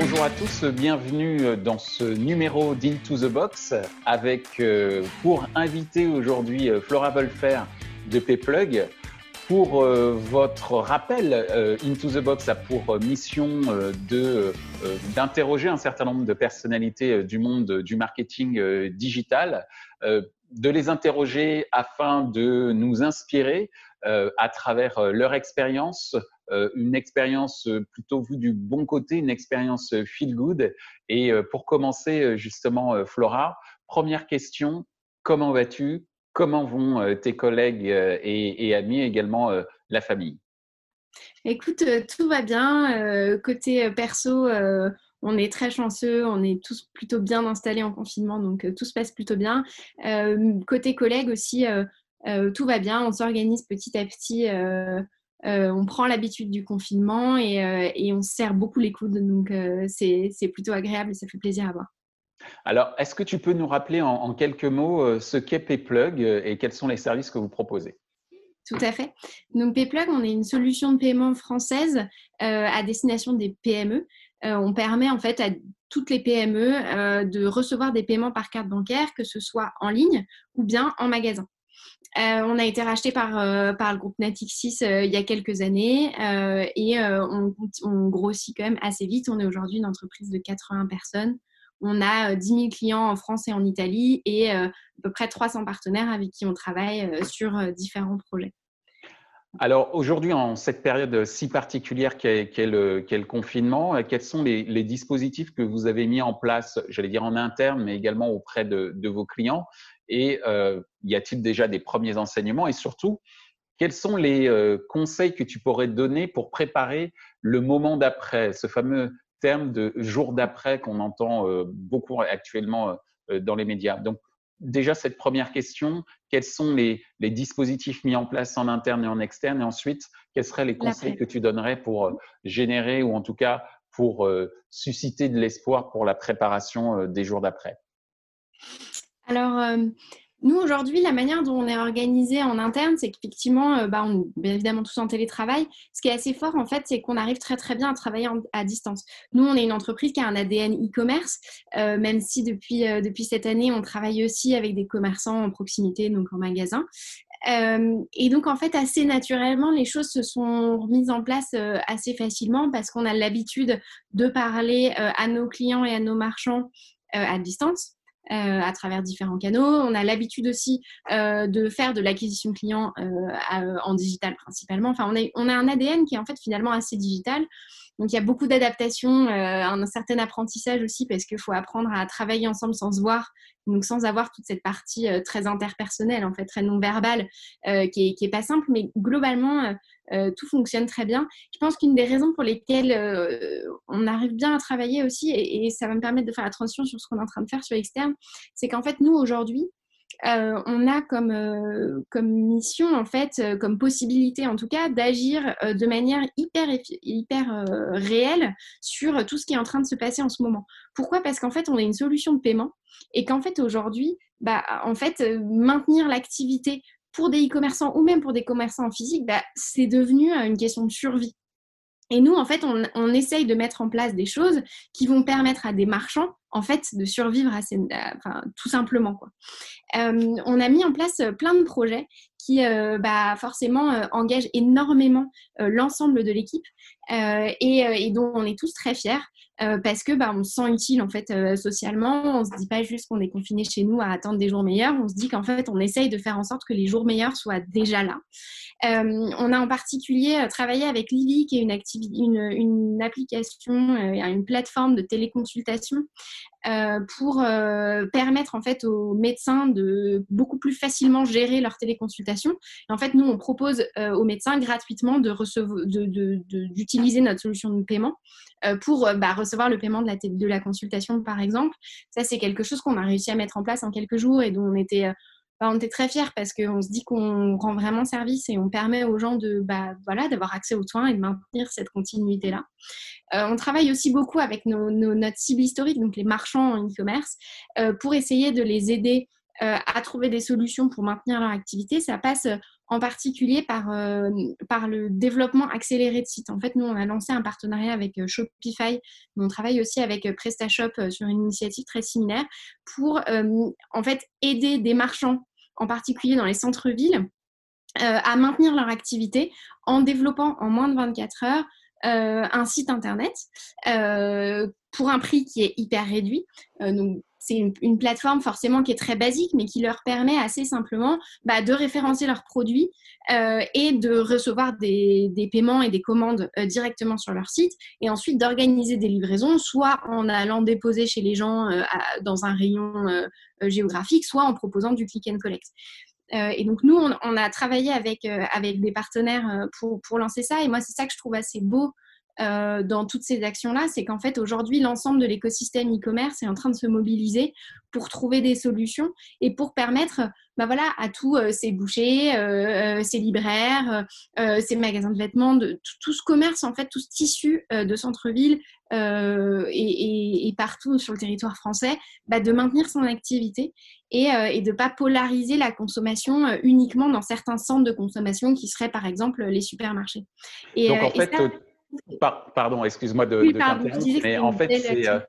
Bonjour à tous, bienvenue dans ce numéro d'Into the Box avec euh, pour inviter aujourd'hui euh, Flora Wolfer de Pplug. Pour euh, votre rappel, Into the Box a pour mission de d'interroger un certain nombre de personnalités du monde du marketing digital, de les interroger afin de nous inspirer à travers leur expérience, une expérience euh, plutôt vue du bon côté, une expérience euh, feel good. Et pour commencer, justement, Flora, première question, comment vas-tu? Comment vont tes collègues et, amis, également la famille? Écoute, tout va bien. côté perso, on est très chanceux, on est tous plutôt bien installés en confinement, donc tout se passe plutôt bien. côté collègues aussi, tout va bien. On s'organise petit à petit euh, on prend l'habitude du confinement et, euh, on se serre beaucoup les coudes. Donc, euh, c'est plutôt agréable et ça fait plaisir à voir. Alors, est-ce que tu peux nous rappeler en, quelques mots ce qu'est Payplug et quels sont les services que vous proposez? Tout à fait. Donc, Payplug, on est une solution de paiement française à destination des PME. on permet en fait à toutes les PME de recevoir des paiements par carte bancaire, que ce soit en ligne ou bien en magasin. Euh, on a été racheté par, euh, par le groupe Natixis euh, il y a quelques années et on, grossit quand même assez vite. On est aujourd'hui une entreprise de 80 personnes. On a 10 000 clients en France et en Italie et à peu près 300 partenaires avec qui on travaille sur différents projets. Alors aujourd'hui, en cette période si particulière qu'est le, confinement, quels sont les, dispositifs que vous avez mis en place, j'allais dire en interne, mais également auprès de vos clients? Et euh, y a-t-il déjà des premiers enseignements? Et surtout, quels sont les euh, conseils que tu pourrais donner pour préparer le moment d'après, ce fameux terme de jour d'après qu'on entend euh, beaucoup actuellement dans les médias? Donc, déjà, cette première question, quels sont les, les, dispositifs mis en place en interne et en externe? Et ensuite, quels seraient les conseils que tu donnerais pour générer ou en tout cas pour susciter de l'espoir pour la préparation des jours d'après? Alors, euh, nous, aujourd'hui, la manière dont on est organisé en interne, c'est qu'effectivement, euh, bah, on évidemment tous en télétravail. Ce qui est assez fort, en fait, c'est qu'on arrive très, très bien à travailler à distance. Nous, on est une entreprise qui a un ADN e-commerce, euh, même si depuis, depuis cette année, on travaille aussi avec des commerçants en proximité, donc en magasin. et donc, en fait, assez naturellement, les choses se sont mises en place assez facilement parce qu'on a l'habitude de parler à nos clients et à nos marchands à distance. Euh, à travers différents canaux. On a l'habitude aussi euh, de faire de l'acquisition client euh, en digital principalement. Enfin, on on a un ADN qui est en fait finalement assez digital. Donc il y a beaucoup d'adaptations, un certain apprentissage aussi parce qu'il faut apprendre à travailler ensemble sans se voir, donc sans avoir toute cette partie très interpersonnelle, en fait, très non verbale, qui, est, pas simple, mais globalement, tout fonctionne très bien. Je pense qu'une des raisons pour lesquelles on arrive bien à travailler aussi, et, ça va me permettre de faire la transition sur ce qu'on est en train de faire sur l'externe, c'est qu'en fait, nous, aujourd'hui, euh, on a comme, euh, comme mission, en fait, euh, comme possibilité en tout cas, d'agir de manière hyper, hyper réelle sur tout ce qui est en train de se passer en ce moment. Pourquoi? Parce qu'en fait, on a une solution de paiement et qu'en fait, aujourd'hui, bah, en fait, maintenir l'activité pour des e-commerçants ou même pour des commerçants en physique, bah, c'est devenu une question de survie. Et nous, en fait, on, essaye de mettre en place des choses qui vont permettre à des marchands, en fait, de survivre enfin, tout simplement. Quoi. Euh, on a mis en place plein de projets qui, euh, bah, forcément, euh, engagent énormément l'ensemble de l'équipe et, et, dont on est tous très fiers. Euh, parce que bah, on se sent utile en fait euh, socialement. On se dit pas juste qu'on est confiné chez nous à attendre des jours meilleurs. On se dit qu'en fait on essaye de faire en sorte que les jours meilleurs soient déjà là. Euh, on a en particulier travaillé avec Lily qui est une, application, une plateforme de téléconsultation euh, pour euh, permettre en fait aux médecins de beaucoup plus facilement gérer leur téléconsultation. Et en fait, nous, on propose euh, aux médecins gratuitement d'utiliser notre solution de paiement pour bah, recevoir le paiement de la, de la consultation, par exemple. Ça, c'est quelque chose qu'on a réussi à mettre en place en quelques jours et dont on était on était très fiers parce qu'on se dit qu'on rend vraiment service et on permet aux gens de bah, voilà d'avoir accès aux soins et de maintenir cette continuité là. Euh, on travaille aussi beaucoup avec nos, notre cible historique, donc les marchands en e-commerce, euh, pour essayer de les aider euh, à trouver des solutions pour maintenir leur activité. Ça passe en particulier par, par le développement accéléré de sites. En fait, nous, on a lancé un partenariat avec Shopify, mais on travaille aussi avec PrestaShop sur une initiative très similaire pour en fait aider des marchands, en particulier dans les centres-villes, à maintenir leur activité en développant en moins de 24 heures un site internet pour un prix qui est hyper réduit. donc, c'est une, plateforme forcément qui est très basique, mais qui leur permet assez simplement bah, de référencer leurs produits euh, et de recevoir des, paiements et des commandes euh, directement sur leur site, et ensuite d'organiser des livraisons, soit en allant déposer chez les gens euh, dans un rayon géographique, soit en proposant du click and collect. et donc nous, on, a travaillé avec, des partenaires pour, pour lancer ça, et moi c'est ça que je trouve assez beau euh, dans toutes ces actions-là, c'est qu'en fait, aujourd'hui, l'ensemble de l'écosystème e-commerce est en train de se mobiliser pour trouver des solutions et pour permettre bah voilà, à tous euh, ces bouchers, euh, ces libraires, ces magasins de vêtements, de, tout, ce commerce, en fait, tout ce tissu de centre-ville et, partout sur le territoire français, bah, de maintenir son activité et, de ne pas polariser la consommation uniquement dans certains centres de consommation qui seraient, par exemple, les supermarchés. Et, Donc, en fait, pardon, excuse-moi de, de mais en fait, euh,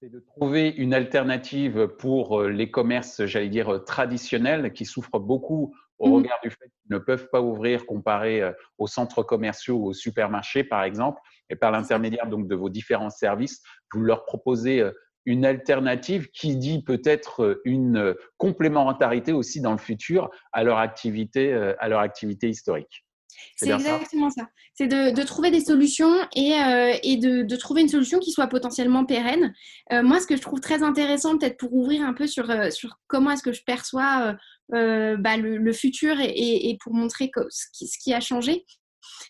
c'est de trouver une alternative pour euh, les commerces, j'allais dire, euh, traditionnels, qui souffrent beaucoup au mmh. regard du fait qu'ils ne peuvent pas ouvrir comparé aux centres commerciaux ou aux supermarchés, par exemple, et par l'intermédiaire donc de vos différents services, vous leur proposez une alternative qui dit peut-être une complémentarité aussi dans le futur à leur activité, à leur activité historique. C'est exactement ça. C'est de, trouver des solutions et, euh, de, trouver une solution qui soit potentiellement pérenne. Euh, moi, ce que je trouve très intéressant, peut-être pour ouvrir un peu sur, euh, sur comment est-ce que je perçois bah, le, futur et, pour montrer ce, qui, ce, qui, a changé,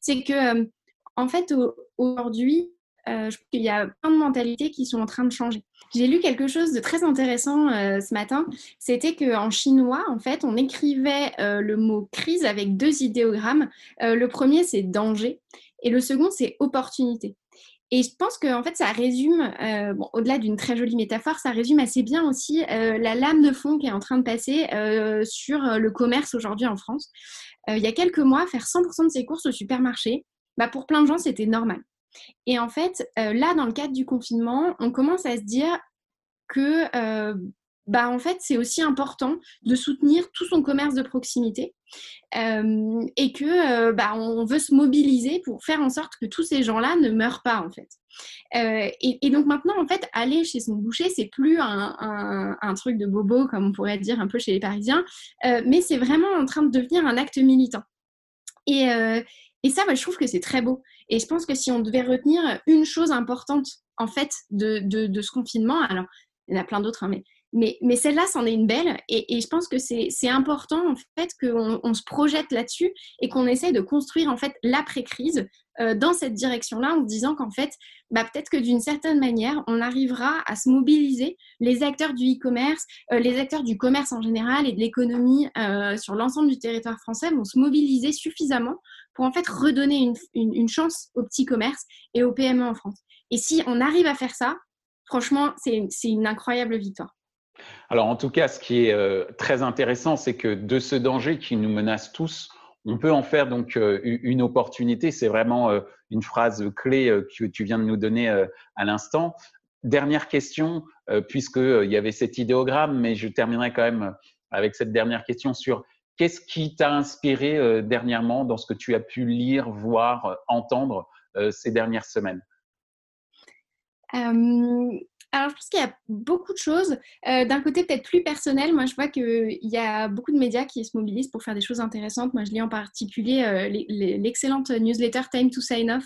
c'est que, en fait, aujourd'hui, euh, je trouve qu'il y a plein de mentalités qui sont en train de changer. J'ai lu quelque chose de très intéressant euh, ce matin. C'était qu'en chinois, en fait, on écrivait euh, le mot crise avec deux idéogrammes. le premier, c'est danger, et le second, c'est opportunité. Et je pense que en fait, ça résume, au-delà d'une très jolie métaphore, ça résume assez bien aussi la lame de fond qui est en train de passer sur le commerce aujourd'hui en France. il y a quelques mois, faire 100% de ses courses au supermarché, bah, pour plein de gens, c'était normal. Et en fait, euh, là, dans le cadre du confinement, on commence à se dire que euh, bah, en fait, c'est aussi important de soutenir tout son commerce de proximité euh, et que bah, on veut se mobiliser pour faire en sorte que tous ces gens-là ne meurent pas en fait. et, donc maintenant, en fait, aller chez son boucher, c'est plus un, un, truc de bobo comme on pourrait dire un peu chez les Parisiens, mais c'est vraiment en train de devenir un acte militant. Et, et ça, je trouve que c'est très beau. Et je pense que si on devait retenir une chose importante, en fait, de, de, ce confinement, alors, il y en a plein d'autres, hein, mais, mais, mais celle-là, c'en est une belle. Et, et je pense que c'est important, en fait, qu'on on se projette là-dessus et qu'on essaye de construire, en fait, l'après-crise euh, dans cette direction-là en disant qu'en fait, bah, peut-être que d'une certaine manière, on arrivera à se mobiliser, les acteurs du e-commerce, euh, les acteurs du commerce en général et de l'économie euh, sur l'ensemble du territoire français vont se mobiliser suffisamment pour en fait redonner une, chance au petit commerce et aux PME en France. Et si on arrive à faire ça, franchement, c'est une incroyable victoire. Alors en tout cas, ce qui est très intéressant, c'est que de ce danger qui nous menace tous, on peut en faire donc euh, une opportunité. C'est vraiment euh, une phrase clé euh, que tu viens de nous donner à l'instant. Dernière question, puisqu'il y avait cet idéogramme, mais je terminerai quand même avec cette dernière question sur qu'est-ce qui t'a inspiré dernièrement dans ce que tu as pu lire, voir, entendre ces dernières semaines? Alors, je pense qu'il y a beaucoup de choses. Euh, d'un côté, peut-être plus personnel, moi, je vois qu'il y a beaucoup de médias qui se mobilisent pour faire des choses intéressantes. Moi, je lis en particulier euh, l'excellente newsletter Time to Sign Off.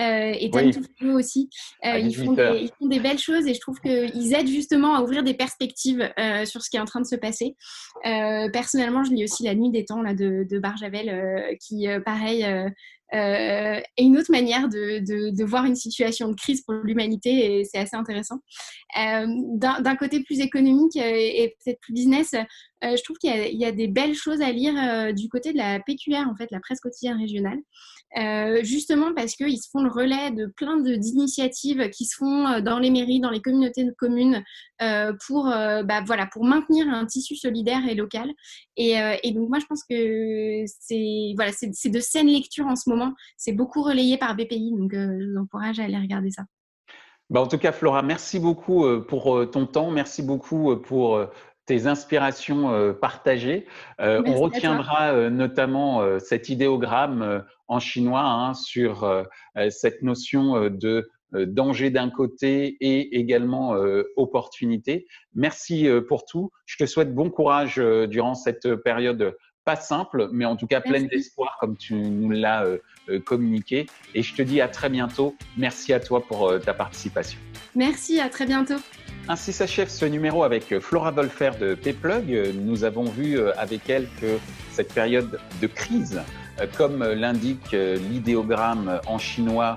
Euh, et Time to Follow aussi. ils, font des, ils, font des, belles choses et je trouve qu'ils aident justement à ouvrir des perspectives sur ce qui est en train de se passer. personnellement, je lis aussi La Nuit des Temps là, de, de Barjavel, qui, pareil, euh, et une autre manière de, de, voir une situation de crise pour l'humanité et c'est assez intéressant. Euh, D'un côté plus économique euh, et, peut-être plus business, euh, je trouve qu'il y, a des belles choses à lire euh, du côté de la PQR, en fait, la presse quotidienne régionale, justement parce qu'ils se font le relais de plein d'initiatives qui se font dans les mairies, dans les communautés de communes, pour, bah, voilà, pour maintenir un tissu solidaire et local. Et, donc moi, je pense que c'est voilà, de saine lecture en ce moment. C'est beaucoup relayé par BPI, donc je vous encourage à aller regarder ça. Bah, en tout cas, Flora, merci beaucoup pour ton temps, merci beaucoup pour tes inspirations partagées. on retiendra notamment cet idéogramme en chinois hein, sur cette notion de danger d'un côté et également opportunité. Merci pour tout. Je te souhaite bon courage durant cette période pas simple, mais en tout cas pleine d'espoir comme tu nous l'as communiqué. Et je te dis à très bientôt. Merci à toi pour ta participation. Merci, à très bientôt. Ainsi s'achève ce numéro avec Flora Volfer de P-Plug. Nous avons vu euh, avec elle que cette période de crise, euh, comme l'indique euh, l'idéogramme en chinois,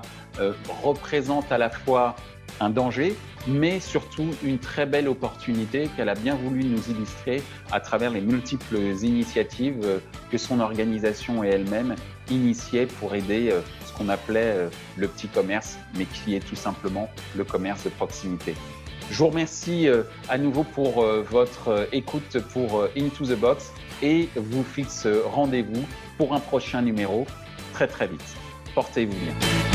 représente à la fois un danger, mais surtout une très belle opportunité qu'elle a bien voulu nous illustrer à travers les multiples initiatives que son organisation et elle-même initiaient pour aider ce qu'on appelait le petit commerce, mais qui est tout simplement le commerce de proximité. Je vous remercie euh, à nouveau pour euh, votre euh, écoute pour Into the Box et vous fixe rendez-vous pour un prochain numéro très très vite. Portez-vous bien.